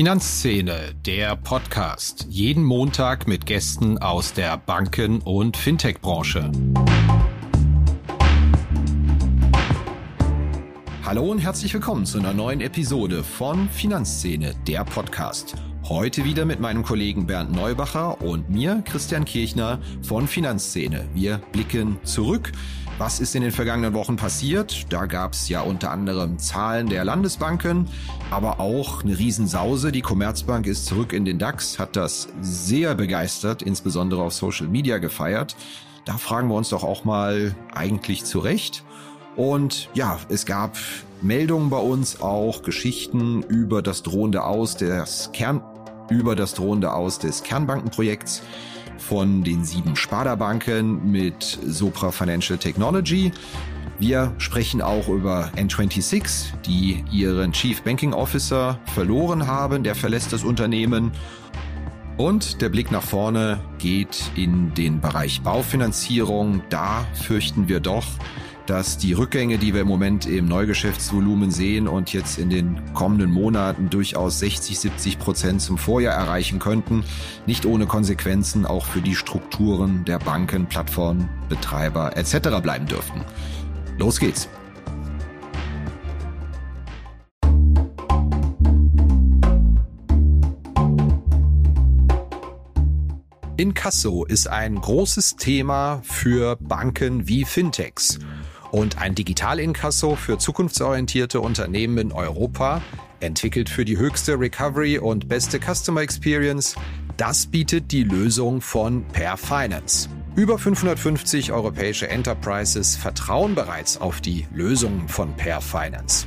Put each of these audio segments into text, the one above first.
Finanzszene, der Podcast. Jeden Montag mit Gästen aus der Banken- und Fintech-Branche. Hallo und herzlich willkommen zu einer neuen Episode von Finanzszene, der Podcast. Heute wieder mit meinem Kollegen Bernd Neubacher und mir, Christian Kirchner von Finanzszene. Wir blicken zurück was ist in den vergangenen Wochen passiert? Da gab es ja unter anderem Zahlen der Landesbanken, aber auch eine Riesensause. Die Commerzbank ist zurück in den DAX, hat das sehr begeistert, insbesondere auf Social Media gefeiert. Da fragen wir uns doch auch mal eigentlich zurecht. Und ja, es gab Meldungen bei uns auch, Geschichten über das drohende Aus des Kern, über das drohende Aus des Kernbankenprojekts von den sieben Sparda-Banken mit Sopra Financial Technology. Wir sprechen auch über N26, die ihren Chief Banking Officer verloren haben. Der verlässt das Unternehmen. Und der Blick nach vorne geht in den Bereich Baufinanzierung. Da fürchten wir doch, dass die Rückgänge, die wir im Moment im Neugeschäftsvolumen sehen und jetzt in den kommenden Monaten durchaus 60, 70 Prozent zum Vorjahr erreichen könnten, nicht ohne Konsequenzen auch für die Strukturen der Banken, Plattformen, Betreiber etc. bleiben dürften. Los geht's! Inkasso ist ein großes Thema für Banken wie Fintechs und ein Digitalinkasso für zukunftsorientierte Unternehmen in Europa, entwickelt für die höchste Recovery und beste Customer Experience. Das bietet die Lösung von Per Finance. Über 550 europäische Enterprises vertrauen bereits auf die Lösungen von Per Finance.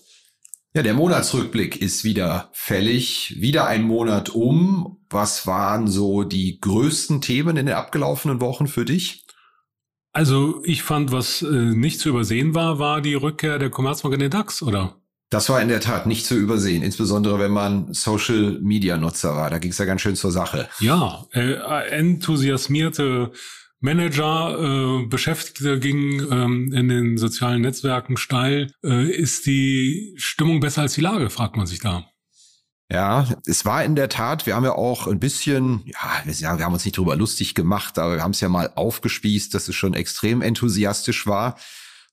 Ja, der Monatsrückblick ist wieder fällig. Wieder ein Monat um. Was waren so die größten Themen in den abgelaufenen Wochen für dich? Also ich fand, was äh, nicht zu übersehen war, war die Rückkehr der Commerzbank in den DAX, oder? Das war in der Tat nicht zu übersehen, insbesondere wenn man Social-Media-Nutzer war. Da ging es ja ganz schön zur Sache. Ja, äh, enthusiasmierte Manager, äh, Beschäftigte ging ähm, in den sozialen Netzwerken steil. Äh, ist die Stimmung besser als die Lage, fragt man sich da. Ja, es war in der Tat, wir haben ja auch ein bisschen, ja, wir, wir haben uns nicht drüber lustig gemacht, aber wir haben es ja mal aufgespießt, dass es schon extrem enthusiastisch war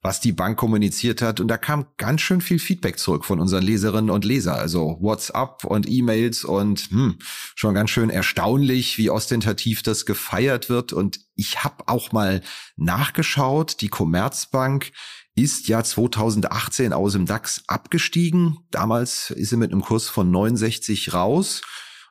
was die Bank kommuniziert hat. Und da kam ganz schön viel Feedback zurück von unseren Leserinnen und Leser. Also WhatsApp und E-Mails und hm, schon ganz schön erstaunlich, wie ostentativ das gefeiert wird. Und ich habe auch mal nachgeschaut, die Commerzbank ist ja 2018 aus dem DAX abgestiegen. Damals ist sie mit einem Kurs von 69 raus.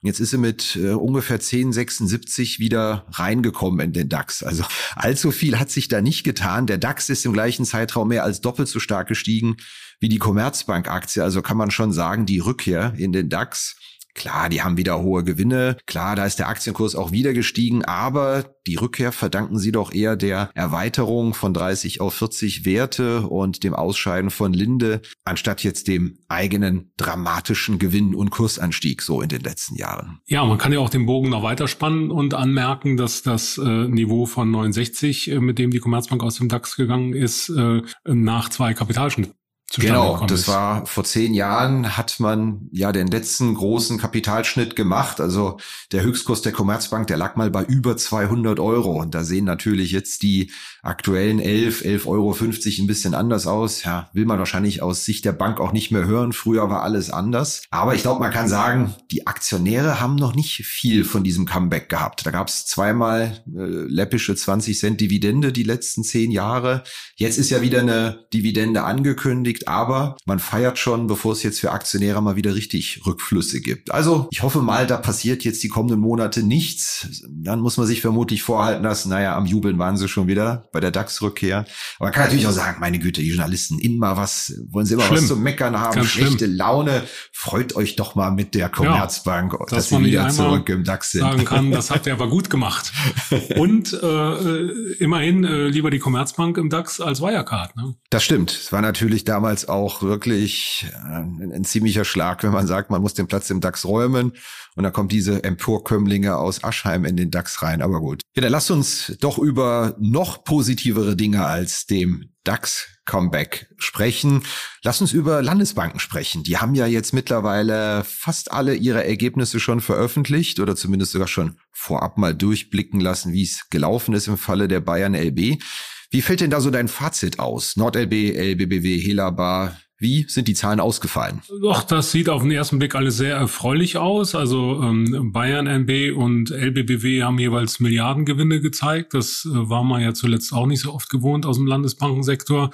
Jetzt ist sie mit äh, ungefähr 10,76 wieder reingekommen in den DAX. Also allzu viel hat sich da nicht getan. Der DAX ist im gleichen Zeitraum mehr als doppelt so stark gestiegen wie die Commerzbank-Aktie. Also kann man schon sagen, die Rückkehr in den DAX Klar, die haben wieder hohe Gewinne. Klar, da ist der Aktienkurs auch wieder gestiegen, aber die Rückkehr verdanken sie doch eher der Erweiterung von 30 auf 40 Werte und dem Ausscheiden von Linde, anstatt jetzt dem eigenen dramatischen Gewinn- und Kursanstieg so in den letzten Jahren. Ja, man kann ja auch den Bogen noch weiterspannen und anmerken, dass das äh, Niveau von 69, äh, mit dem die Commerzbank aus dem DAX gegangen ist, äh, nach zwei Kapitalschnitten Genau, das ist. war vor zehn Jahren hat man ja den letzten großen Kapitalschnitt gemacht. Also der Höchstkurs der Commerzbank, der lag mal bei über 200 Euro. Und da sehen natürlich jetzt die aktuellen 11, 11,50 Euro ein bisschen anders aus. Ja, will man wahrscheinlich aus Sicht der Bank auch nicht mehr hören. Früher war alles anders. Aber ich glaube, man kann sagen, die Aktionäre haben noch nicht viel von diesem Comeback gehabt. Da gab es zweimal äh, läppische 20 Cent Dividende die letzten zehn Jahre. Jetzt ist ja wieder eine Dividende angekündigt liegt, aber man feiert schon, bevor es jetzt für Aktionäre mal wieder richtig Rückflüsse gibt. Also ich hoffe mal, da passiert jetzt die kommenden Monate nichts. Dann muss man sich vermutlich vorhalten lassen, naja, am Jubeln waren sie schon wieder bei der DAX-Rückkehr. Aber man kann natürlich auch sagen, meine Güte, die Journalisten immer was, wollen sie immer schlimm. was zu meckern haben, Ganz schlechte schlimm. Laune. Freut euch doch mal mit der Commerzbank, ja, dass, dass sie wieder zurück im DAX sind. Sagen kann, das habt ihr aber gut gemacht. Und äh, äh, immerhin äh, lieber die Commerzbank im DAX als Wirecard. Ne? Das stimmt. Es war natürlich damals damals auch wirklich äh, ein, ein, ziemlicher Schlag, wenn man sagt, man muss den Platz im DAX räumen und dann kommt diese Emporkömmlinge aus Aschheim in den DAX rein. Aber gut. Ja, dann lasst uns doch über noch positivere Dinge als dem DAX Comeback sprechen. Lass uns über Landesbanken sprechen. Die haben ja jetzt mittlerweile fast alle ihre Ergebnisse schon veröffentlicht oder zumindest sogar schon vorab mal durchblicken lassen, wie es gelaufen ist im Falle der Bayern LB. Wie fällt denn da so dein Fazit aus? NordLB, LBBW, Helaba, wie sind die Zahlen ausgefallen? Doch, das sieht auf den ersten Blick alles sehr erfreulich aus. Also ähm, Bayern NB und LBBW haben jeweils Milliardengewinne gezeigt. Das äh, war man ja zuletzt auch nicht so oft gewohnt aus dem Landesbankensektor.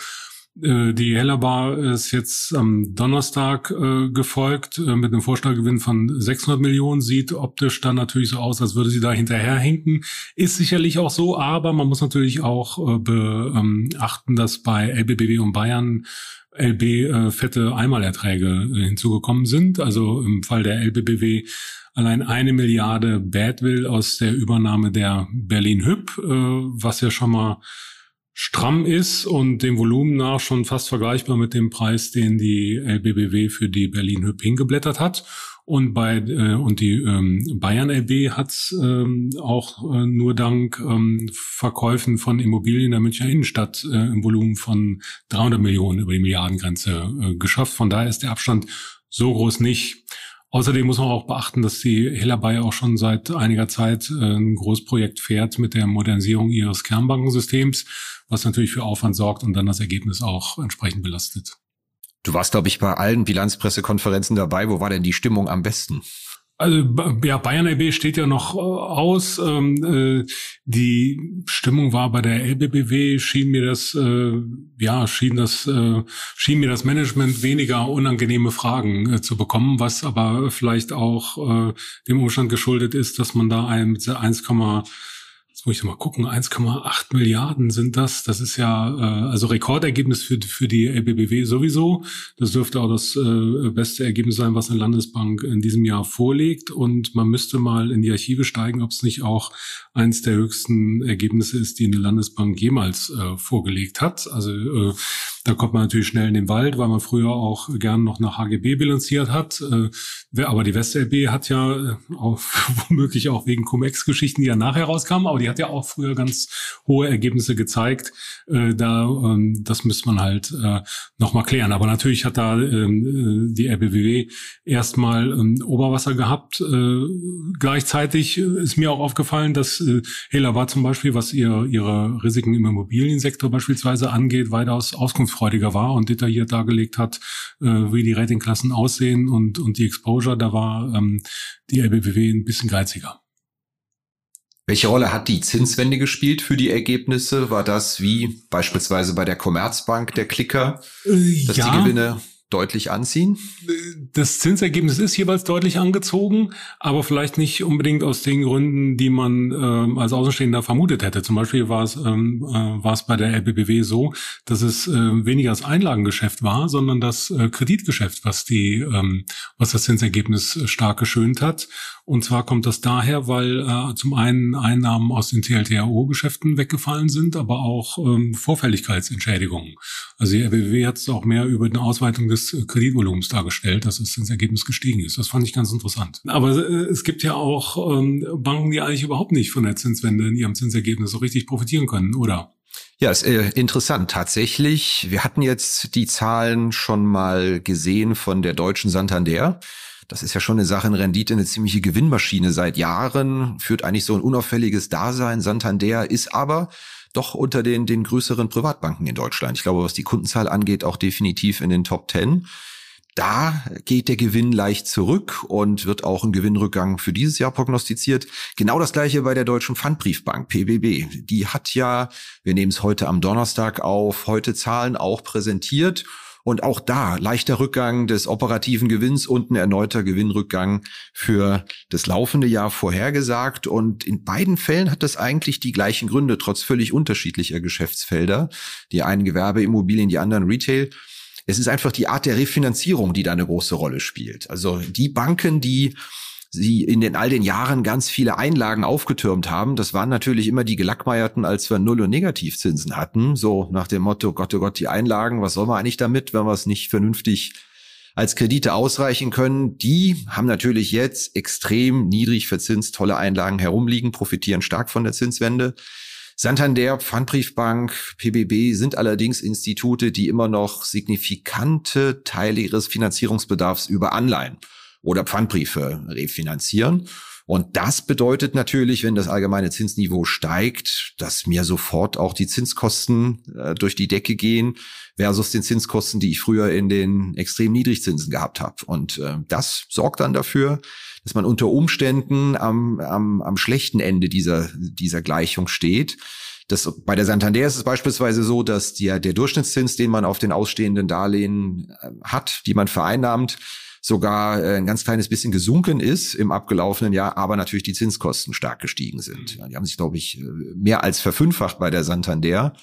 Äh, die Hellerbar ist jetzt am Donnerstag äh, gefolgt äh, mit einem Vorschlaggewinn von 600 Millionen. Sieht optisch dann natürlich so aus, als würde sie da hinterherhinken. Ist sicherlich auch so, aber man muss natürlich auch äh, beachten, dass bei LBBW und Bayern LB äh, fette Einmalerträge äh, hinzugekommen sind. Also im Fall der LBBW allein eine Milliarde Badwill aus der Übernahme der Berlin Hüb, was ja schon mal stramm ist und dem Volumen nach schon fast vergleichbar mit dem Preis, den die LBBW für die Berlin Hüb hingeblättert hat. Und bei äh, und die ähm, Bayern LB hat ähm, auch äh, nur dank ähm, Verkäufen von Immobilien der Münchner Innenstadt äh, im Volumen von 300 Millionen über die Milliardengrenze äh, geschafft. Von daher ist der Abstand so groß nicht. Außerdem muss man auch beachten, dass die Hellerby auch schon seit einiger Zeit äh, ein Großprojekt fährt mit der Modernisierung ihres Kernbankensystems, was natürlich für Aufwand sorgt und dann das Ergebnis auch entsprechend belastet. Du warst, glaube ich, bei allen Bilanzpressekonferenzen dabei. Wo war denn die Stimmung am besten? Also ja, Bayern LB steht ja noch äh, aus. Ähm, äh, die Stimmung war bei der LBBW schien mir das äh, ja schien das äh, schien mir das Management weniger unangenehme Fragen äh, zu bekommen, was aber vielleicht auch äh, dem Umstand geschuldet ist, dass man da ein mit 1, Jetzt muss ich mal gucken, 1,8 Milliarden sind das. Das ist ja äh, also Rekordergebnis für, für die LBBW sowieso. Das dürfte auch das äh, beste Ergebnis sein, was eine Landesbank in diesem Jahr vorlegt. Und man müsste mal in die Archive steigen, ob es nicht auch eins der höchsten Ergebnisse ist, die eine Landesbank jemals äh, vorgelegt hat. Also äh, da kommt man natürlich schnell in den Wald, weil man früher auch gern noch nach HGB bilanziert hat. Äh, aber die WestLB hat ja äh, auch, womöglich auch wegen Cum-Ex-Geschichten, die ja nachher rauskamen, aber die hat ja auch früher ganz hohe Ergebnisse gezeigt. Äh, da, ähm, das müsste man halt nochmal klären. Aber natürlich hat da ähm, äh, die RBWW erstmal ähm, Oberwasser gehabt. Gleichzeitig ist mir auch aufgefallen, dass Hela war zum Beispiel, was ihr, ihre Risiken im Immobiliensektor beispielsweise angeht, weitaus auskunftsfreudiger war und detailliert dargelegt hat, äh, wie die Ratingklassen aussehen und, und die Exposure. Da war ähm, die LBBW ein bisschen geiziger. Welche Rolle hat die Zinswende gespielt für die Ergebnisse? War das wie beispielsweise bei der Commerzbank der Klicker, äh, dass ja. die Gewinne deutlich anziehen? Das Zinsergebnis ist jeweils deutlich angezogen, aber vielleicht nicht unbedingt aus den Gründen, die man äh, als Außenstehender vermutet hätte. Zum Beispiel war es, ähm, äh, bei der LBBW so, dass es äh, weniger das Einlagengeschäft war, sondern das äh, Kreditgeschäft, was die, ähm, was das Zinsergebnis stark geschönt hat. Und zwar kommt das daher, weil äh, zum einen Einnahmen aus den TLTRO-Geschäften weggefallen sind, aber auch ähm, Vorfälligkeitsentschädigungen. Also die RBW hat es auch mehr über eine Ausweitung des äh, Kreditvolumens dargestellt, dass es ins Ergebnis gestiegen ist. Das fand ich ganz interessant. Aber äh, es gibt ja auch ähm, Banken, die eigentlich überhaupt nicht von der Zinswende in ihrem Zinsergebnis so richtig profitieren können, oder? Ja, ist äh, interessant. Tatsächlich, wir hatten jetzt die Zahlen schon mal gesehen von der deutschen Santander. Das ist ja schon eine Sache in Rendite, eine ziemliche Gewinnmaschine seit Jahren, führt eigentlich so ein unauffälliges Dasein. Santander ist aber doch unter den, den größeren Privatbanken in Deutschland. Ich glaube, was die Kundenzahl angeht, auch definitiv in den Top Ten. Da geht der Gewinn leicht zurück und wird auch ein Gewinnrückgang für dieses Jahr prognostiziert. Genau das gleiche bei der Deutschen Pfandbriefbank, PBB. Die hat ja, wir nehmen es heute am Donnerstag auf, heute Zahlen auch präsentiert. Und auch da leichter Rückgang des operativen Gewinns und ein erneuter Gewinnrückgang für das laufende Jahr vorhergesagt. Und in beiden Fällen hat das eigentlich die gleichen Gründe, trotz völlig unterschiedlicher Geschäftsfelder. Die einen Gewerbeimmobilien, die anderen Retail. Es ist einfach die Art der Refinanzierung, die da eine große Rolle spielt. Also die Banken, die sie in den all den Jahren ganz viele Einlagen aufgetürmt haben. Das waren natürlich immer die Gelackmeierten, als wir Null- und Negativzinsen hatten. So nach dem Motto, Gott, oh Gott, die Einlagen, was soll man eigentlich damit, wenn wir es nicht vernünftig als Kredite ausreichen können. Die haben natürlich jetzt extrem niedrig verzinst tolle Einlagen herumliegen, profitieren stark von der Zinswende. Santander, Pfandbriefbank, PBB sind allerdings Institute, die immer noch signifikante Teile ihres Finanzierungsbedarfs über Anleihen oder Pfandbriefe refinanzieren. Und das bedeutet natürlich, wenn das allgemeine Zinsniveau steigt, dass mir sofort auch die Zinskosten äh, durch die Decke gehen versus den Zinskosten, die ich früher in den extrem Niedrigzinsen gehabt habe. Und äh, das sorgt dann dafür, dass man unter Umständen am, am, am schlechten Ende dieser, dieser Gleichung steht. Das, bei der Santander ist es beispielsweise so, dass der, der Durchschnittszins, den man auf den ausstehenden Darlehen äh, hat, die man vereinnahmt, sogar äh, ein ganz kleines bisschen gesunken ist im abgelaufenen Jahr, aber natürlich die Zinskosten stark gestiegen sind. Ja, die haben sich, glaube ich, äh, mehr als verfünffacht bei der Santander.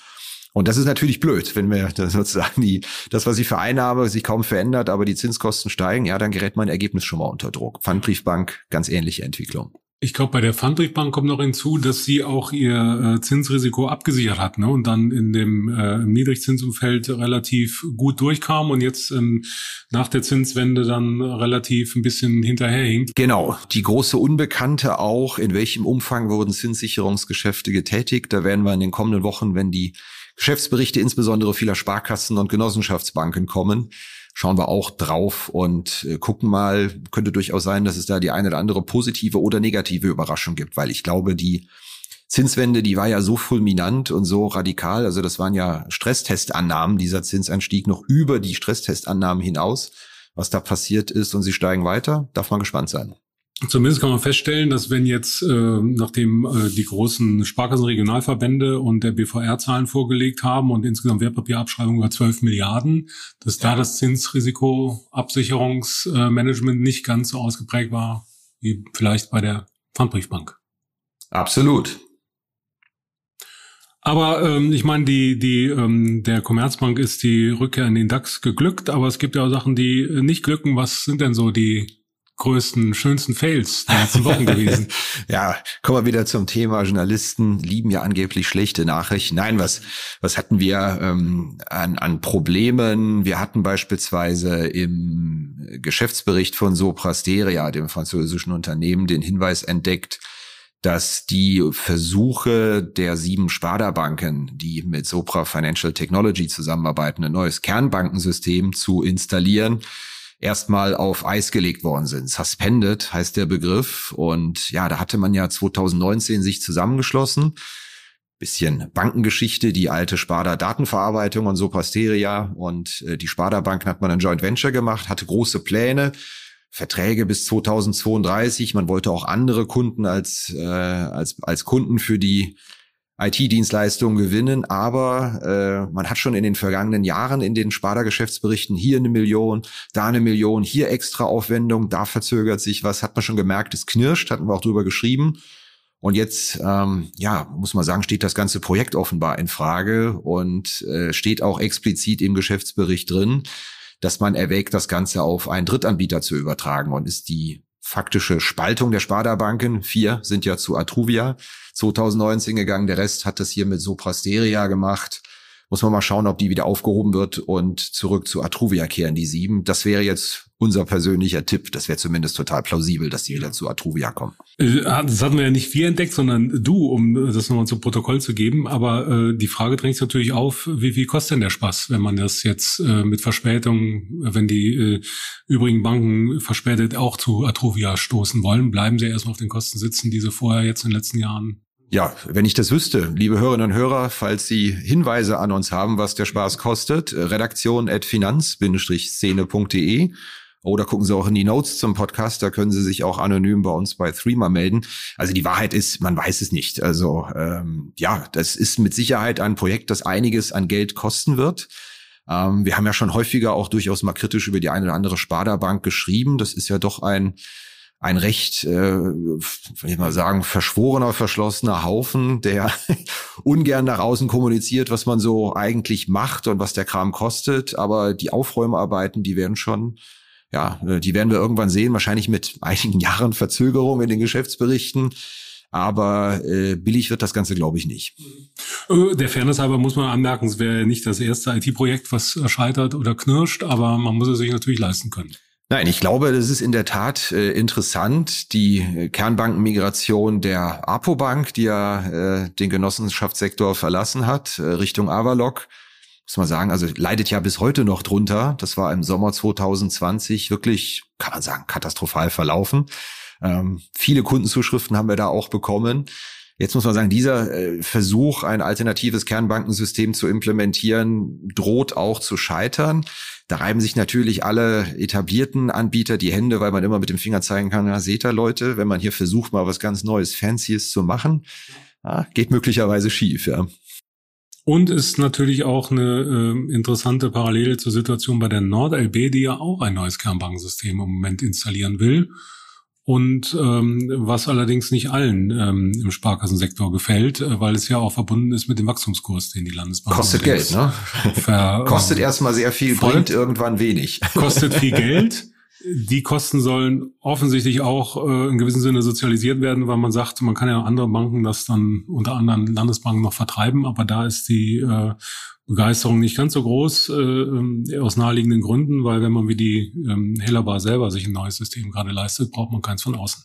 Und das ist natürlich blöd, wenn wir das sozusagen die, das, was ich vereinnahme, sich kaum verändert, aber die Zinskosten steigen, ja, dann gerät mein Ergebnis schon mal unter Druck. Pfandbriefbank, ganz ähnliche Entwicklung. Ich glaube, bei der Pfandbriefbank kommt noch hinzu, dass sie auch ihr äh, Zinsrisiko abgesichert hat ne? und dann in dem äh, Niedrigzinsumfeld relativ gut durchkam und jetzt ähm, nach der Zinswende dann relativ ein bisschen hinterherhinkt. Genau, die große Unbekannte auch, in welchem Umfang wurden Zinssicherungsgeschäfte getätigt. Da werden wir in den kommenden Wochen, wenn die Geschäftsberichte insbesondere vieler Sparkassen und Genossenschaftsbanken kommen, schauen wir auch drauf und äh, gucken mal, könnte durchaus sein, dass es da die eine oder andere positive oder negative Überraschung gibt, weil ich glaube, die Zinswende, die war ja so fulminant und so radikal, also das waren ja Stresstestannahmen, dieser Zinsanstieg noch über die Stresstestannahmen hinaus, was da passiert ist und sie steigen weiter, darf man gespannt sein. Zumindest kann man feststellen, dass wenn jetzt, äh, nachdem äh, die großen Sparkassenregionalverbände und der BVR Zahlen vorgelegt haben und insgesamt Wertpapierabschreibung über 12 Milliarden, dass ja. da das Zinsrisikoabsicherungsmanagement nicht ganz so ausgeprägt war wie vielleicht bei der Pfandbriefbank. Absolut. Aber ähm, ich meine, die, die, ähm, der Commerzbank ist die Rückkehr in den DAX geglückt, aber es gibt ja auch Sachen, die nicht glücken. Was sind denn so die größten, schönsten Fails der letzten Wochen gewesen. ja, kommen wir wieder zum Thema. Journalisten lieben ja angeblich schlechte Nachrichten. Nein, was, was hatten wir ähm, an, an Problemen? Wir hatten beispielsweise im Geschäftsbericht von Soprasteria, dem französischen Unternehmen, den Hinweis entdeckt, dass die Versuche der sieben Sparda-Banken, die mit Sopra Financial Technology zusammenarbeiten, ein neues Kernbankensystem zu installieren, erstmal auf Eis gelegt worden sind. Suspended heißt der Begriff. Und ja, da hatte man ja 2019 sich zusammengeschlossen. Bisschen Bankengeschichte, die alte Sparda Datenverarbeitung und Soprasteria und äh, die Sparda Banken hat man ein Joint Venture gemacht, hatte große Pläne, Verträge bis 2032. Man wollte auch andere Kunden als, äh, als, als Kunden für die IT-Dienstleistungen gewinnen, aber äh, man hat schon in den vergangenen Jahren in den Sparda-Geschäftsberichten hier eine Million, da eine Million, hier extra Aufwendung, da verzögert sich was, hat man schon gemerkt, es knirscht, hatten wir auch drüber geschrieben. Und jetzt, ähm, ja, muss man sagen, steht das ganze Projekt offenbar in Frage und äh, steht auch explizit im Geschäftsbericht drin, dass man erwägt, das Ganze auf einen Drittanbieter zu übertragen und ist die faktische Spaltung der Sparda-Banken. Vier sind ja zu Atruvia 2019 gegangen. Der Rest hat das hier mit Soprasteria gemacht. Muss man mal schauen, ob die wieder aufgehoben wird und zurück zu Atruvia kehren, die sieben. Das wäre jetzt unser persönlicher Tipp. Das wäre zumindest total plausibel, dass die wieder zu Atruvia kommen. Äh, das hatten wir ja nicht wir entdeckt, sondern du, um das nochmal zu Protokoll zu geben. Aber äh, die Frage drängt sich natürlich auf, wie viel kostet denn der Spaß, wenn man das jetzt äh, mit Verspätung, wenn die äh, übrigen Banken verspätet auch zu Atruvia stoßen wollen, bleiben sie erstmal auf den Kosten sitzen, die sie vorher jetzt in den letzten Jahren ja, wenn ich das wüsste, liebe Hörerinnen und Hörer, falls Sie Hinweise an uns haben, was der Spaß kostet, redaktion at finanz-szene.de oder gucken Sie auch in die Notes zum Podcast, da können Sie sich auch anonym bei uns bei Threema melden. Also die Wahrheit ist, man weiß es nicht. Also ähm, ja, das ist mit Sicherheit ein Projekt, das einiges an Geld kosten wird. Ähm, wir haben ja schon häufiger auch durchaus mal kritisch über die eine oder andere Sparda-Bank geschrieben. Das ist ja doch ein ein recht, äh, will ich mal sagen, verschworener, verschlossener Haufen, der ungern nach außen kommuniziert, was man so eigentlich macht und was der Kram kostet. Aber die Aufräumarbeiten, die werden schon ja, äh, die werden wir irgendwann sehen, wahrscheinlich mit einigen Jahren Verzögerung in den Geschäftsberichten. Aber äh, billig wird das Ganze, glaube ich, nicht. Äh, der Fairness halber muss man anmerken, es wäre nicht das erste IT-Projekt, was scheitert oder knirscht, aber man muss es sich natürlich leisten können. Nein, ich glaube, das ist in der Tat äh, interessant. Die Kernbankenmigration der Apobank, die ja äh, den Genossenschaftssektor verlassen hat, äh, Richtung Avalok, muss man sagen, also leidet ja bis heute noch drunter. Das war im Sommer 2020 wirklich, kann man sagen, katastrophal verlaufen. Ähm, viele Kundenzuschriften haben wir da auch bekommen. Jetzt muss man sagen, dieser äh, Versuch, ein alternatives Kernbankensystem zu implementieren, droht auch zu scheitern. Da reiben sich natürlich alle etablierten Anbieter die Hände, weil man immer mit dem Finger zeigen kann, ja, seht ihr Leute, wenn man hier versucht, mal was ganz Neues, Fancyes zu machen, ja, geht möglicherweise schief, ja. Und ist natürlich auch eine äh, interessante Parallele zur Situation bei der NordLB, die ja auch ein neues Kernbankensystem im Moment installieren will. Und ähm, was allerdings nicht allen ähm, im Sparkassensektor gefällt, äh, weil es ja auch verbunden ist mit dem Wachstumskurs, den die Landesbank kostet Geld, ne? Ver, kostet erstmal sehr viel, bringt irgendwann wenig. Kostet viel Geld. Die Kosten sollen offensichtlich auch äh, in gewissem Sinne sozialisiert werden, weil man sagt, man kann ja andere Banken das dann unter anderem Landesbanken noch vertreiben, aber da ist die äh, Begeisterung nicht ganz so groß äh, äh aus naheliegenden Gründen, weil wenn man wie die ähm, Hellerbar selber sich ein neues System gerade leistet, braucht man keins von außen.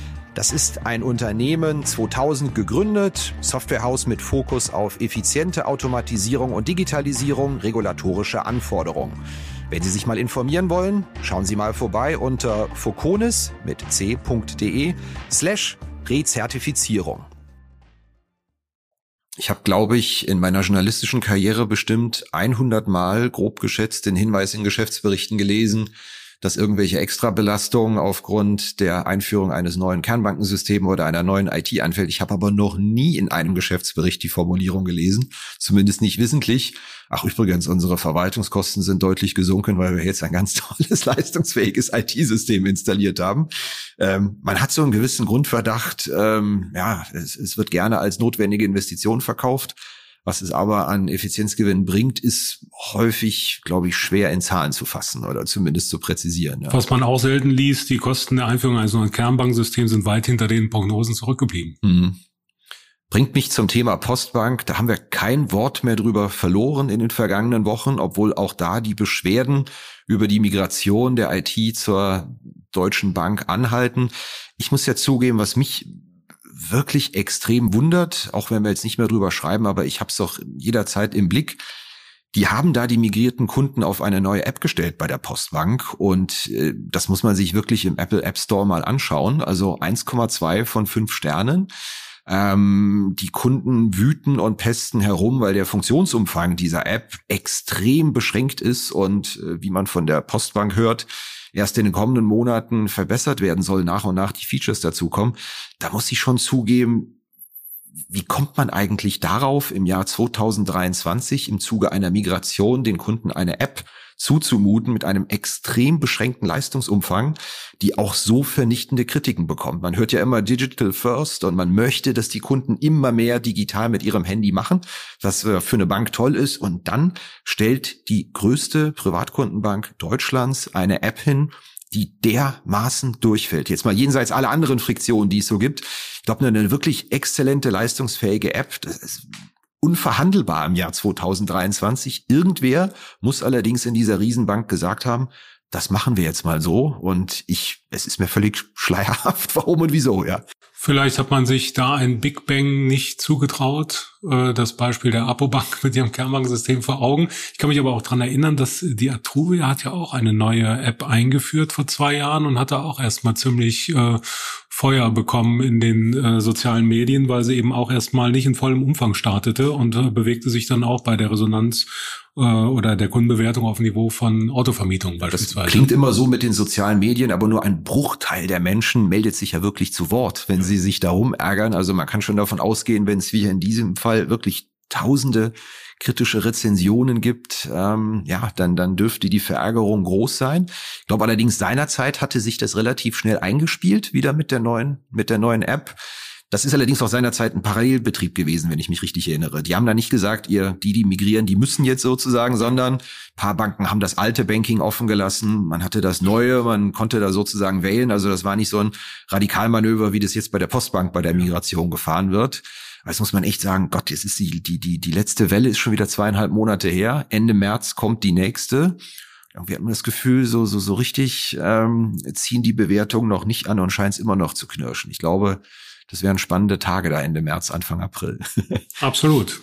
Das ist ein Unternehmen 2000 gegründet, Softwarehaus mit Fokus auf effiziente Automatisierung und Digitalisierung, regulatorische Anforderungen. Wenn Sie sich mal informieren wollen, schauen Sie mal vorbei unter foconis mit c.de slash Rezertifizierung. Ich habe, glaube ich, in meiner journalistischen Karriere bestimmt 100 Mal grob geschätzt den Hinweis in Geschäftsberichten gelesen, dass irgendwelche Extrabelastungen aufgrund der Einführung eines neuen Kernbankensystems oder einer neuen IT anfällt. Ich habe aber noch nie in einem Geschäftsbericht die Formulierung gelesen, zumindest nicht wissentlich. Ach übrigens, unsere Verwaltungskosten sind deutlich gesunken, weil wir jetzt ein ganz tolles, leistungsfähiges IT-System installiert haben. Ähm, man hat so einen gewissen Grundverdacht, ähm, ja, es, es wird gerne als notwendige Investition verkauft. Was es aber an Effizienzgewinn bringt, ist häufig, glaube ich, schwer in Zahlen zu fassen oder zumindest zu präzisieren. Ja. Was man auch selten liest, die Kosten der Einführung eines neuen Kernbanksystems sind weit hinter den Prognosen zurückgeblieben. Mhm. Bringt mich zum Thema Postbank. Da haben wir kein Wort mehr drüber verloren in den vergangenen Wochen, obwohl auch da die Beschwerden über die Migration der IT zur Deutschen Bank anhalten. Ich muss ja zugeben, was mich wirklich extrem wundert, auch wenn wir jetzt nicht mehr drüber schreiben, aber ich habe es doch jederzeit im Blick. Die haben da die migrierten Kunden auf eine neue App gestellt bei der Postbank und äh, das muss man sich wirklich im Apple App Store mal anschauen. Also 1,2 von 5 Sternen. Ähm, die Kunden wüten und pesten herum, weil der Funktionsumfang dieser App extrem beschränkt ist und äh, wie man von der Postbank hört, erst in den kommenden Monaten verbessert werden soll, nach und nach die Features dazukommen. Da muss ich schon zugeben, wie kommt man eigentlich darauf, im Jahr 2023 im Zuge einer Migration den Kunden eine App zuzumuten mit einem extrem beschränkten Leistungsumfang, die auch so vernichtende Kritiken bekommt. Man hört ja immer Digital First und man möchte, dass die Kunden immer mehr digital mit ihrem Handy machen, was äh, für eine Bank toll ist. Und dann stellt die größte Privatkundenbank Deutschlands eine App hin, die dermaßen durchfällt. Jetzt mal jenseits aller anderen Friktionen, die es so gibt. Ich glaube, eine wirklich exzellente, leistungsfähige App, das ist unverhandelbar im Jahr 2023. Irgendwer muss allerdings in dieser Riesenbank gesagt haben, das machen wir jetzt mal so. Und ich, es ist mir völlig schleierhaft, warum und wieso, ja. Vielleicht hat man sich da ein Big Bang nicht zugetraut. Äh, das Beispiel der Apobank mit ihrem Kernbankensystem vor Augen. Ich kann mich aber auch dran erinnern, dass die Atruvia hat ja auch eine neue App eingeführt vor zwei Jahren und hat da auch erstmal ziemlich äh, Feuer bekommen in den äh, sozialen Medien, weil sie eben auch erstmal nicht in vollem Umfang startete und bewegte sich dann auch bei der Resonanz äh, oder der Kundenbewertung auf Niveau von Autovermietung beispielsweise. Das klingt immer so mit den sozialen Medien, aber nur ein Bruchteil der Menschen meldet sich ja wirklich zu Wort, wenn ja. sie sich darum ärgern. Also man kann schon davon ausgehen, wenn es wie in diesem Fall wirklich Tausende kritische Rezensionen gibt, ähm, ja, dann, dann dürfte die Verärgerung groß sein. Ich glaube allerdings seinerzeit hatte sich das relativ schnell eingespielt, wieder mit der neuen, mit der neuen App. Das ist allerdings auch seinerzeit ein Parallelbetrieb gewesen, wenn ich mich richtig erinnere. Die haben da nicht gesagt, ihr, die, die migrieren, die müssen jetzt sozusagen, sondern paar Banken haben das alte Banking offen gelassen. Man hatte das neue, man konnte da sozusagen wählen. Also das war nicht so ein Radikalmanöver, wie das jetzt bei der Postbank bei der Migration gefahren wird. Also muss man echt sagen, Gott, jetzt ist die, die, die, die letzte Welle ist schon wieder zweieinhalb Monate her. Ende März kommt die nächste. Irgendwie hat man das Gefühl, so, so, so richtig ähm, ziehen die Bewertungen noch nicht an und scheint es immer noch zu knirschen. Ich glaube, das wären spannende Tage da Ende März, Anfang April. Absolut.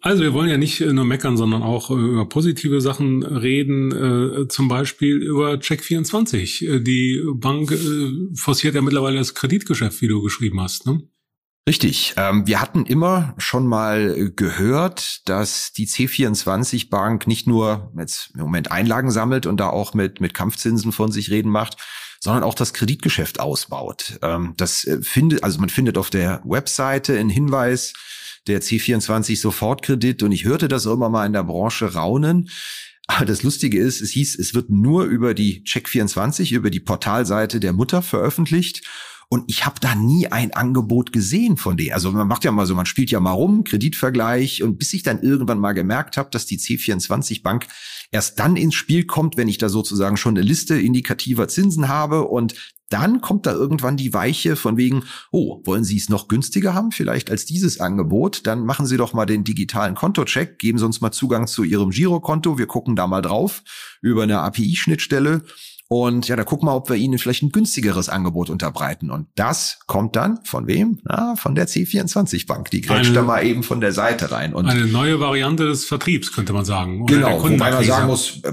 Also wir wollen ja nicht nur meckern, sondern auch über positive Sachen reden, äh, zum Beispiel über Check24. Die Bank äh, forciert ja mittlerweile das Kreditgeschäft, wie du geschrieben hast. Ne? Richtig. Ähm, wir hatten immer schon mal gehört, dass die C24 Bank nicht nur jetzt im Moment Einlagen sammelt und da auch mit, mit Kampfzinsen von sich reden macht, sondern auch das Kreditgeschäft ausbaut. Ähm, das äh, findet, also man findet auf der Webseite einen Hinweis der C24 Sofortkredit und ich hörte das immer mal in der Branche raunen. Aber das Lustige ist, es hieß, es wird nur über die Check24, über die Portalseite der Mutter veröffentlicht. Und ich habe da nie ein Angebot gesehen von denen. Also man macht ja mal so, man spielt ja mal rum, Kreditvergleich. Und bis ich dann irgendwann mal gemerkt habe, dass die C24 Bank erst dann ins Spiel kommt, wenn ich da sozusagen schon eine Liste indikativer Zinsen habe und dann kommt da irgendwann die Weiche von wegen, oh, wollen Sie es noch günstiger haben, vielleicht als dieses Angebot? Dann machen Sie doch mal den digitalen Kontocheck, geben Sie uns mal Zugang zu Ihrem Girokonto, wir gucken da mal drauf über eine API-Schnittstelle und ja, da gucken wir, ob wir Ihnen vielleicht ein günstigeres Angebot unterbreiten. Und das kommt dann von wem? Na, von der C24 Bank. Die grätscht da mal eben von der Seite rein. Und eine neue Variante des Vertriebs, könnte man sagen. Genau, wobei man sagen muss, äh,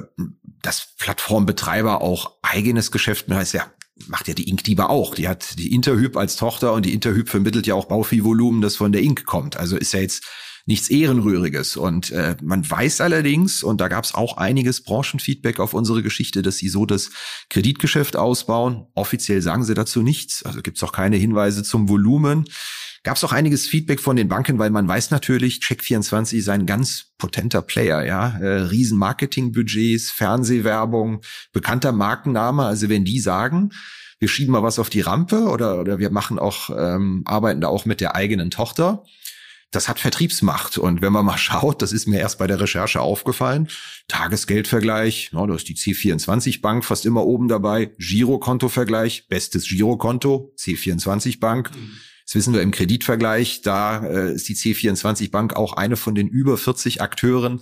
dass Plattformbetreiber auch eigenes Geschäft, heißt ja, macht ja die Inkdiebe auch. Die hat die Interhyp als Tochter und die Interhyp vermittelt ja auch Bauviehvolumen, das von der Ink kommt. Also ist ja jetzt nichts Ehrenrühriges. Und äh, man weiß allerdings, und da gab es auch einiges Branchenfeedback auf unsere Geschichte, dass sie so das Kreditgeschäft ausbauen. Offiziell sagen sie dazu nichts, also gibt es auch keine Hinweise zum Volumen. Gab es auch einiges Feedback von den Banken, weil man weiß natürlich, Check24 ist ein ganz potenter Player, ja, äh, riesen Marketingbudgets, Fernsehwerbung, bekannter Markenname. Also wenn die sagen, wir schieben mal was auf die Rampe oder, oder wir machen auch, ähm, arbeiten da auch mit der eigenen Tochter, das hat Vertriebsmacht. Und wenn man mal schaut, das ist mir erst bei der Recherche aufgefallen, Tagesgeldvergleich, ja, da ist die C24 Bank fast immer oben dabei, Girokontovergleich, bestes Girokonto, C24 Bank. Das wissen wir im Kreditvergleich, da äh, ist die C24 Bank auch eine von den über 40 Akteuren,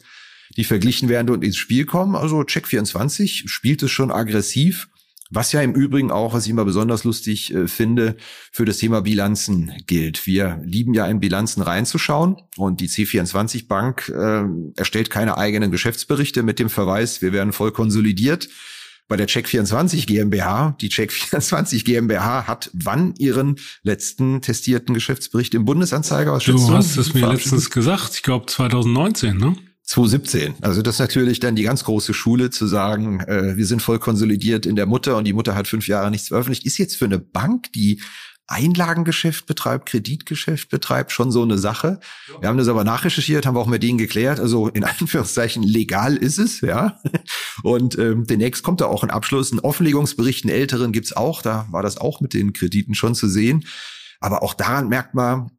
die verglichen werden und ins Spiel kommen. Also Check24 spielt es schon aggressiv Was ja im Übrigen auch, was ich immer besonders lustig äh, finde, für das Thema Bilanzen gilt. Wir lieben ja in Bilanzen reinzuschauen und die C24 Bank äh, erstellt keine eigenen Geschäftsberichte mit dem Verweis, wir werden voll konsolidiert. Bei der Check24 GmbH, die Check24 GmbH hat wann ihren letzten testierten Geschäftsbericht im Bundesanzeiger? Was du hast es mir letztens gesagt, ich glaube 2019, ne? 2017. Also das ist natürlich dann die ganz große Schule zu sagen, äh, wir sind voll konsolidiert in der Mutter und die Mutter hat fünf Jahre nichts veröffentlicht. Ist jetzt für eine Bank, die Einlagengeschäft betreibt, Kreditgeschäft betreibt, schon so eine Sache. Wir haben das aber nachrecherchiert, haben wir auch mit denen geklärt. Also in Anführungszeichen legal ist es, ja. Und ähm, demnächst kommt da auch ein Abschluss. Ein Offenlegungsbericht, einen älteren gibt's auch. Da war das auch mit den Krediten schon zu sehen. Aber auch daran merkt man,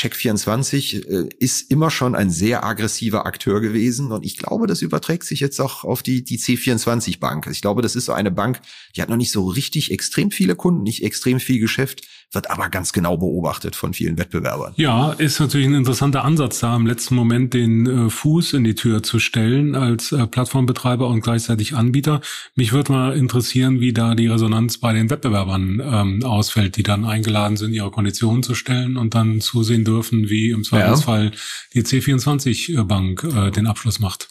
Check24 äh, ist immer schon ein sehr aggressiver Akteur gewesen und ich glaube, das überträgt sich jetzt auch auf die, die C24 Bank. Ich glaube, das ist so eine Bank, die hat noch nicht so richtig extrem viele Kunden, nicht extrem viel Geschäft, wird aber ganz genau beobachtet von vielen Wettbewerbern. Ja, ist natürlich ein interessanter Ansatz da im letzten Moment den äh, Fuß in die Tür zu stellen als äh, Plattformbetreiber und gleichzeitig Anbieter. Mich würde mal interessieren, wie da die Resonanz bei den Wettbewerbern ähm, ausfällt, die dann eingeladen sind, ihre Konditionen zu stellen und dann zusehen dürfen, wie im Zweifelsfall ja. die C24 Bank äh, den Abschluss macht.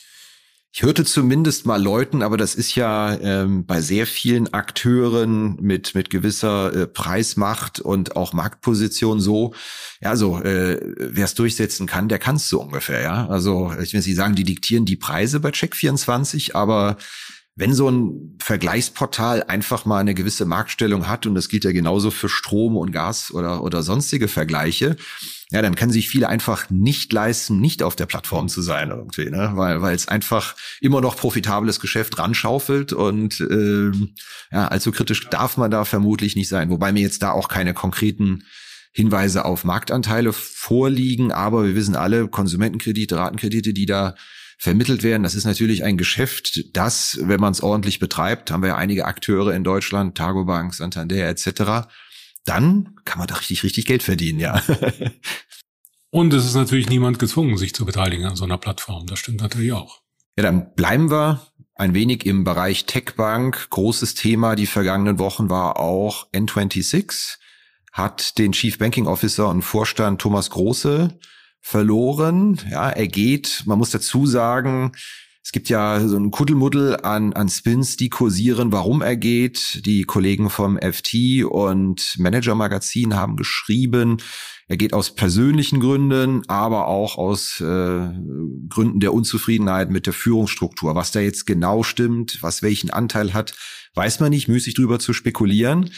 Ich hörte zumindest mal Leuten, aber das ist ja ähm, bei sehr vielen Akteuren mit mit gewisser äh, Preismacht und auch Marktposition so. Ja, so äh, wer es durchsetzen kann, der kann es so ungefähr. Ja, also ich will Sie sagen, die diktieren die Preise bei Check24, aber wenn so ein Vergleichsportal einfach mal eine gewisse Marktstellung hat und das gilt ja genauso für Strom und Gas oder oder sonstige Vergleiche, ja, dann können sich viele einfach nicht leisten, nicht auf der Plattform zu sein irgendwie, ne? weil weil es einfach immer noch profitables Geschäft ranschaufelt und äh, ja, allzu kritisch darf man da vermutlich nicht sein. Wobei mir jetzt da auch keine konkreten Hinweise auf Marktanteile vorliegen, aber wir wissen alle, Konsumentenkredite, Ratenkredite, die da vermittelt werden. Das ist natürlich ein Geschäft, das, wenn man es ordentlich betreibt, haben wir ja einige Akteure in Deutschland, Targobank, Santander etc., dann kann man da richtig, richtig Geld verdienen, ja. Und es ist natürlich niemand gezwungen, sich zu beteiligen an so einer Plattform. Das stimmt natürlich auch. Ja, dann bleiben wir ein wenig im Bereich Techbank. Großes Thema die vergangenen Wochen war auch N26. Hat den Chief Banking Officer und Vorstand Thomas Große verloren. Ja, er geht. Man muss dazu sagen, es gibt ja so ein Kuddelmuddel an, an Spins, die kursieren, warum er geht. Die Kollegen vom FT und Manager Magazin haben geschrieben, er geht aus persönlichen Gründen, aber auch aus äh, Gründen der Unzufriedenheit mit der Führungsstruktur. Was da jetzt genau stimmt, was welchen Anteil hat, weiß man nicht, müßig drüber zu spekulieren.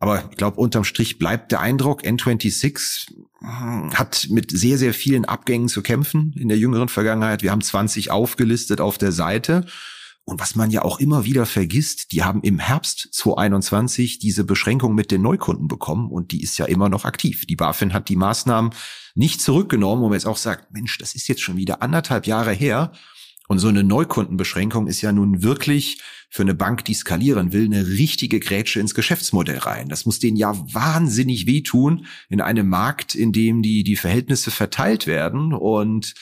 Aber ich glaube, unterm Strich bleibt der Eindruck, N26 hm, hat mit sehr, sehr vielen Abgängen zu kämpfen in der jüngeren Vergangenheit. Wir haben 20 aufgelistet auf der Seite. Und was man ja auch immer wieder vergisst, die haben im Herbst 2021 diese Beschränkung mit den Neukunden bekommen und die ist ja immer noch aktiv. Die BaFin hat die Maßnahmen nicht zurückgenommen, wo man jetzt auch sagt, Mensch, das ist jetzt schon wieder anderthalb Jahre her. Und so eine Neukundenbeschränkung ist ja nun wirklich für eine Bank, die skalieren will, eine richtige Grätsche ins Geschäftsmodell rein. Das muss denen ja wahnsinnig wehtun in einem Markt, in dem die, die Verhältnisse verteilt werden. Und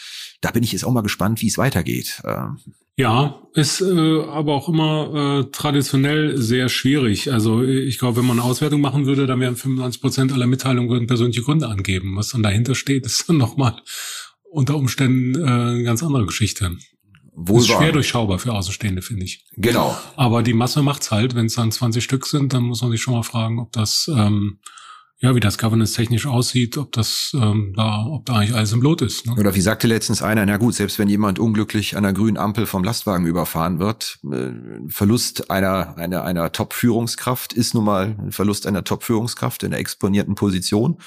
da bin ich jetzt auch mal gespannt, wie es weitergeht. Ähm, ja, ist äh, aber auch immer äh, traditionell sehr schwierig. Also ich glaube, wenn man eine Auswertung machen würde, dann wären 95 Prozent aller Mitteilungen würden persönliche Gründe angeben. Was dann dahinter steht, ist dann nochmal unter Umständen äh, eine ganz andere Geschichte wohl ist schwer durchschaubar für Außenstehende, finde ich. Genau. Aber die Masse macht's halt. Wenn es dann 20 Stück sind, dann muss man sich schon mal fragen, ob das, ähm, ja, wie das Governance technisch aussieht, ob das ähm, da, ob da eigentlich alles im Blut ist. Ne? Oder wie sagte letztens einer, na gut, selbst wenn jemand unglücklich an der grünen Ampel vom Lastwagen überfahren wird, äh, Verlust einer, einer, einer Top-Führungskraft ist nun mal ein Verlust einer Top-Führungskraft in einer exponierten Position.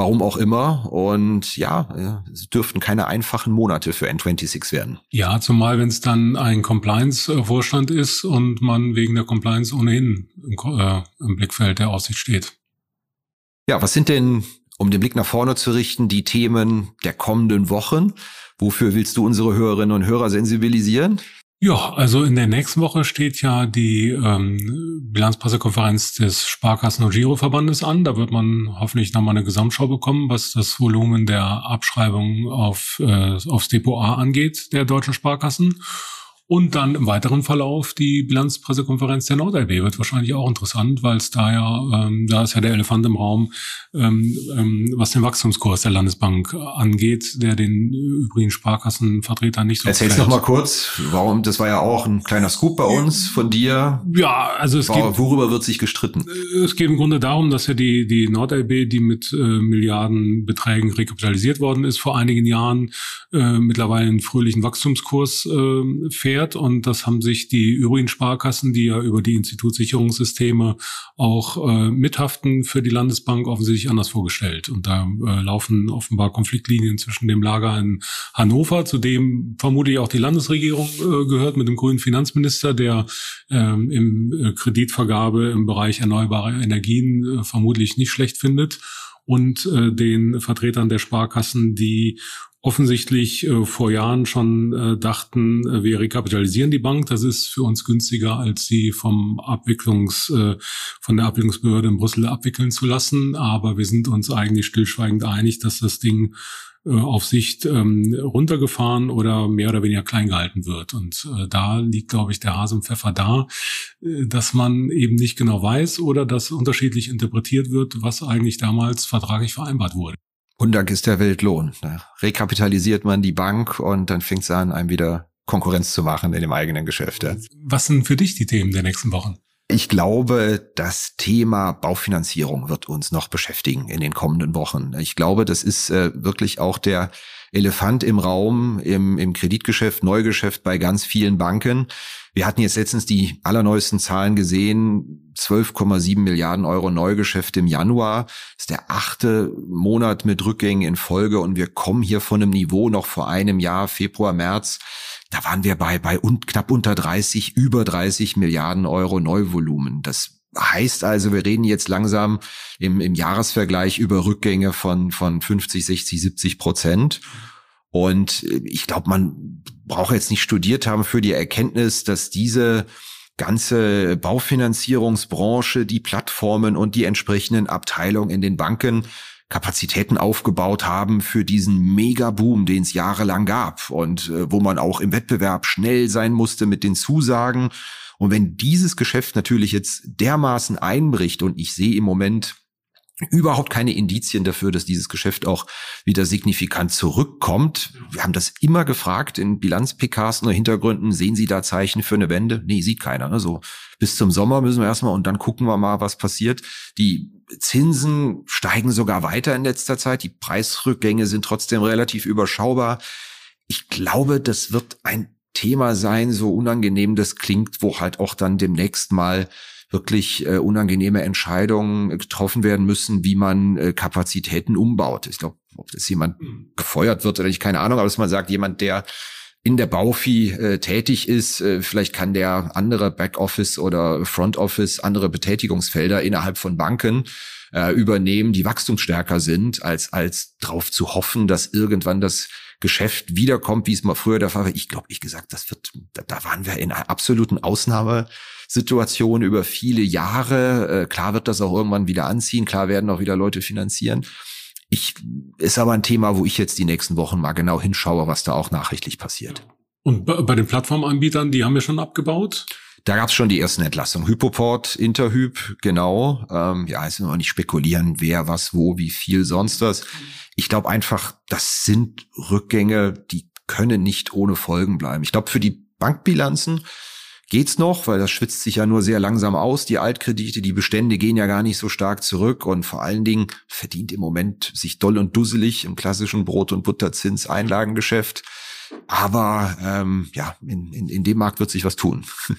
Warum auch immer. Und ja, es dürften keine einfachen Monate für N26 werden. Ja, zumal wenn es dann ein Compliance-Vorstand ist und man wegen der Compliance ohnehin im, äh, im Blickfeld der Aussicht steht. Ja, was sind denn, um den Blick nach vorne zu richten, die Themen der kommenden Wochen? Wofür willst du unsere Hörerinnen und Hörer sensibilisieren? Ja, also in der nächsten Woche steht ja die ähm, Bilanzpressekonferenz des Sparkassen- und Giroverbandes an. Da wird man hoffentlich nochmal eine Gesamtschau bekommen, was das Volumen der Abschreibung auf, äh, aufs Depot A angeht, der deutschen Sparkassen. Und dann im weiteren Verlauf die Bilanzpressekonferenz der NordLB wird wahrscheinlich auch interessant, weil es da ja, ähm, da ist ja der Elefant im Raum, ähm, ähm, was den Wachstumskurs der Landesbank angeht, der den übrigen Sparkassenvertretern nicht so Erzähl's noch mal kurz, warum, das war ja auch ein kleiner Scoop bei uns von dir. Ja, also es geht, worüber wird sich gestritten? Es geht im Grunde darum, dass ja die, die NordLB, die mit äh, Milliardenbeträgen rekapitalisiert worden ist vor einigen Jahren, äh, mittlerweile einen fröhlichen Wachstumskurs äh, fährt und das haben sich die übrigen Sparkassen, die ja über die Institutssicherungssysteme auch äh, mithaften für die Landesbank offensichtlich anders vorgestellt. Und da äh, laufen offenbar Konfliktlinien zwischen dem Lager in Hannover, zu dem vermutlich auch die Landesregierung äh, gehört mit dem grünen Finanzminister, der ähm, im äh, Kreditvergabe im Bereich erneuerbare Energien äh, vermutlich nicht schlecht findet und äh, den Vertretern der Sparkassen, die offensichtlich äh, vor Jahren schon äh, dachten, äh, wir rekapitalisieren die Bank. Das ist für uns günstiger, als sie vom Abwicklungs, äh, von der Abwicklungsbehörde in Brüssel abwickeln zu lassen. Aber wir sind uns eigentlich stillschweigend einig, dass das Ding äh, auf Sicht ähm, runtergefahren oder mehr oder weniger klein gehalten wird. Und äh, da liegt, glaube ich, der Hase im Pfeffer da, äh, dass man eben nicht genau weiß oder dass unterschiedlich interpretiert wird, was eigentlich damals vertraglich vereinbart wurde. Und Dank ist der Weltlohn. Da rekapitalisiert man die Bank und dann fängt es an, einem wieder Konkurrenz zu machen in dem eigenen Geschäft. Was sind für dich die Themen der nächsten Wochen? Ich glaube, das Thema Baufinanzierung wird uns noch beschäftigen in den kommenden Wochen. Ich glaube, das ist äh, wirklich auch der Elefant im Raum im, im Kreditgeschäft, Neugeschäft bei ganz vielen Banken. Wir hatten jetzt letztens die allerneuesten Zahlen gesehen. 12,7 Milliarden Euro Neugeschäft im Januar. Das ist der achte Monat mit Rückgängen in Folge und wir kommen hier von einem Niveau noch vor einem Jahr, Februar, März. Da waren wir bei, bei un, knapp unter 30, über 30 Milliarden Euro Neuvolumen. Das heißt also, wir reden jetzt langsam im, im Jahresvergleich über Rückgänge von, von 50, 60, 70 Prozent. Und äh, ich glaube, man braucht jetzt nicht studiert haben für die Erkenntnis, dass diese ganze Baufinanzierungsbranche, die Plattformen und die entsprechenden Abteilungen in den Banken Kapazitäten aufgebaut haben für diesen Megaboom, den es jahrelang gab und äh, wo man auch im Wettbewerb schnell sein musste mit den Zusagen. Und wenn dieses Geschäft natürlich jetzt dermaßen einbricht und ich sehe im Moment überhaupt keine Indizien dafür, dass dieses Geschäft auch wieder signifikant zurückkommt. Wir haben das immer gefragt in Bilanz-PKs oder Hintergründen. Sehen Sie da Zeichen für eine Wende? Nee, sieht keiner. Ne? So bis zum Sommer müssen wir erstmal und dann gucken wir mal, was passiert. Die Zinsen steigen sogar weiter in letzter Zeit. Die Preisrückgänge sind trotzdem relativ überschaubar. Ich glaube, das wird ein Thema sein, so unangenehm das klingt, wo halt auch dann demnächst mal wirklich äh, unangenehme Entscheidungen getroffen werden müssen, wie man äh, Kapazitäten umbaut. Ich glaube, ob das jemand mhm. gefeuert wird oder nicht, keine Ahnung, aber dass man sagt, jemand, der in der Baufi äh, tätig ist, äh, vielleicht kann der andere Backoffice oder Front Office, andere Betätigungsfelder innerhalb von Banken äh, übernehmen, die wachstumsstärker sind, als als darauf zu hoffen, dass irgendwann das Geschäft wiederkommt, wie es mal früher der Fall war. Ich glaube, ich gesagt, das wird, da, da waren wir in einer absoluten Ausnahmesituation über viele Jahre. Äh, klar wird das auch irgendwann wieder anziehen, klar werden auch wieder Leute finanzieren. Ich ist aber ein Thema, wo ich jetzt die nächsten Wochen mal genau hinschaue, was da auch nachrichtlich passiert. Und bei den Plattformanbietern, die haben wir schon abgebaut? Da gab es schon die ersten Entlassungen. Hypoport, Interhyp, genau. Ähm, ja, jetzt müssen wir nicht spekulieren, wer, was, wo, wie viel, sonst was. Ich glaube einfach, das sind Rückgänge, die können nicht ohne Folgen bleiben. Ich glaube, für die Bankbilanzen geht's noch, weil das schwitzt sich ja nur sehr langsam aus, die Altkredite, die Bestände gehen ja gar nicht so stark zurück und vor allen Dingen verdient im Moment sich doll und dusselig im klassischen Brot- und Butterzins-Einlagengeschäft. Aber ähm, ja, in, in, in dem Markt wird sich was tun.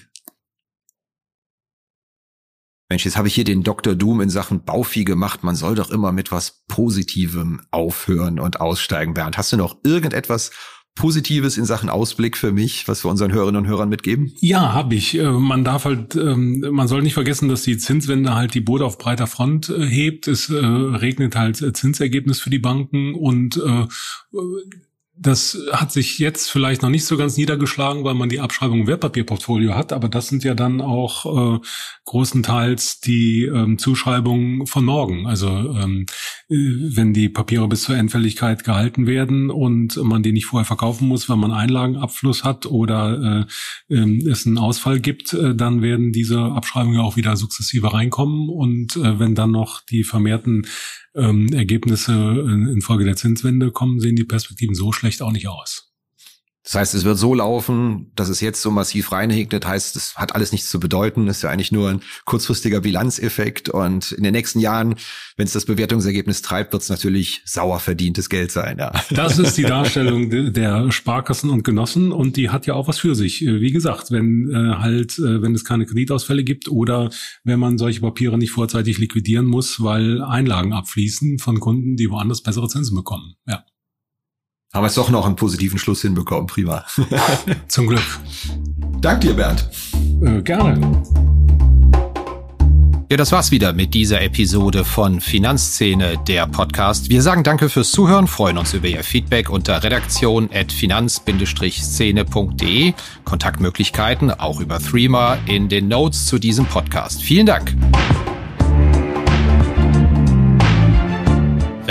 Mensch, jetzt habe ich hier den Dr. Doom in Sachen Bauvieh gemacht. Man soll doch immer mit was Positivem aufhören und aussteigen. Bernd, hast du noch irgendetwas Positives in Sachen Ausblick für mich, was wir unseren Hörerinnen und Hörern mitgeben? Ja, habe ich. Äh, man darf halt, ähm, man soll nicht vergessen, dass die Zinswende halt die Boote auf breiter Front äh, hebt. Es äh, regnet halt Zinsergebnis für die Banken und das hat sich jetzt vielleicht noch nicht so ganz niedergeschlagen, weil man die Abschreibung im Wertpapierportfolio hat, aber das sind ja dann auch äh, großenteils die ähm, Zuschreibungen von morgen. Also ähm, äh, wenn die Papiere bis zur Endfälligkeit gehalten werden und man die nicht vorher verkaufen muss, weil man Einlagenabfluss hat oder äh, äh, es einen Ausfall gibt, äh, dann werden diese Abschreibungen auch wieder sukzessive reinkommen und äh, wenn dann noch die vermehrten ähm, Ergebnisse infolge der Zinswende kommen, sehen die Perspektiven so schlecht auch nicht aus. Das heißt, es wird so laufen, dass es jetzt so massiv reinhegt. Das heißt, es hat alles nichts zu bedeuten. Das ist ja eigentlich nur ein kurzfristiger Bilanzeffekt. Und in den nächsten Jahren, wenn es das Bewertungsergebnis treibt, wird es natürlich sauer verdientes Geld sein. Ja. Das ist die Darstellung der Sparkassen und Genossen. Und die hat ja auch was für sich. Äh, wie gesagt, wenn äh, halt, äh, wenn es keine Kreditausfälle gibt oder wenn man solche Papiere nicht vorzeitig liquidieren muss, weil Einlagen abfließen von Kunden, die woanders bessere Zinsen bekommen. Ja. Haben wir es doch noch einen positiven Schluss hinbekommen. Prima. Zum Glück. Dank dir, Bernd. Äh, gerne. Ja, das war's wieder mit dieser Episode von Finanzszene, der Podcast. Wir sagen danke fürs Zuhören, freuen uns über Ihr Feedback unter redaktion.finanz-szene.de. Kontaktmöglichkeiten auch über Threema in den Notes zu diesem Podcast. Vielen Dank.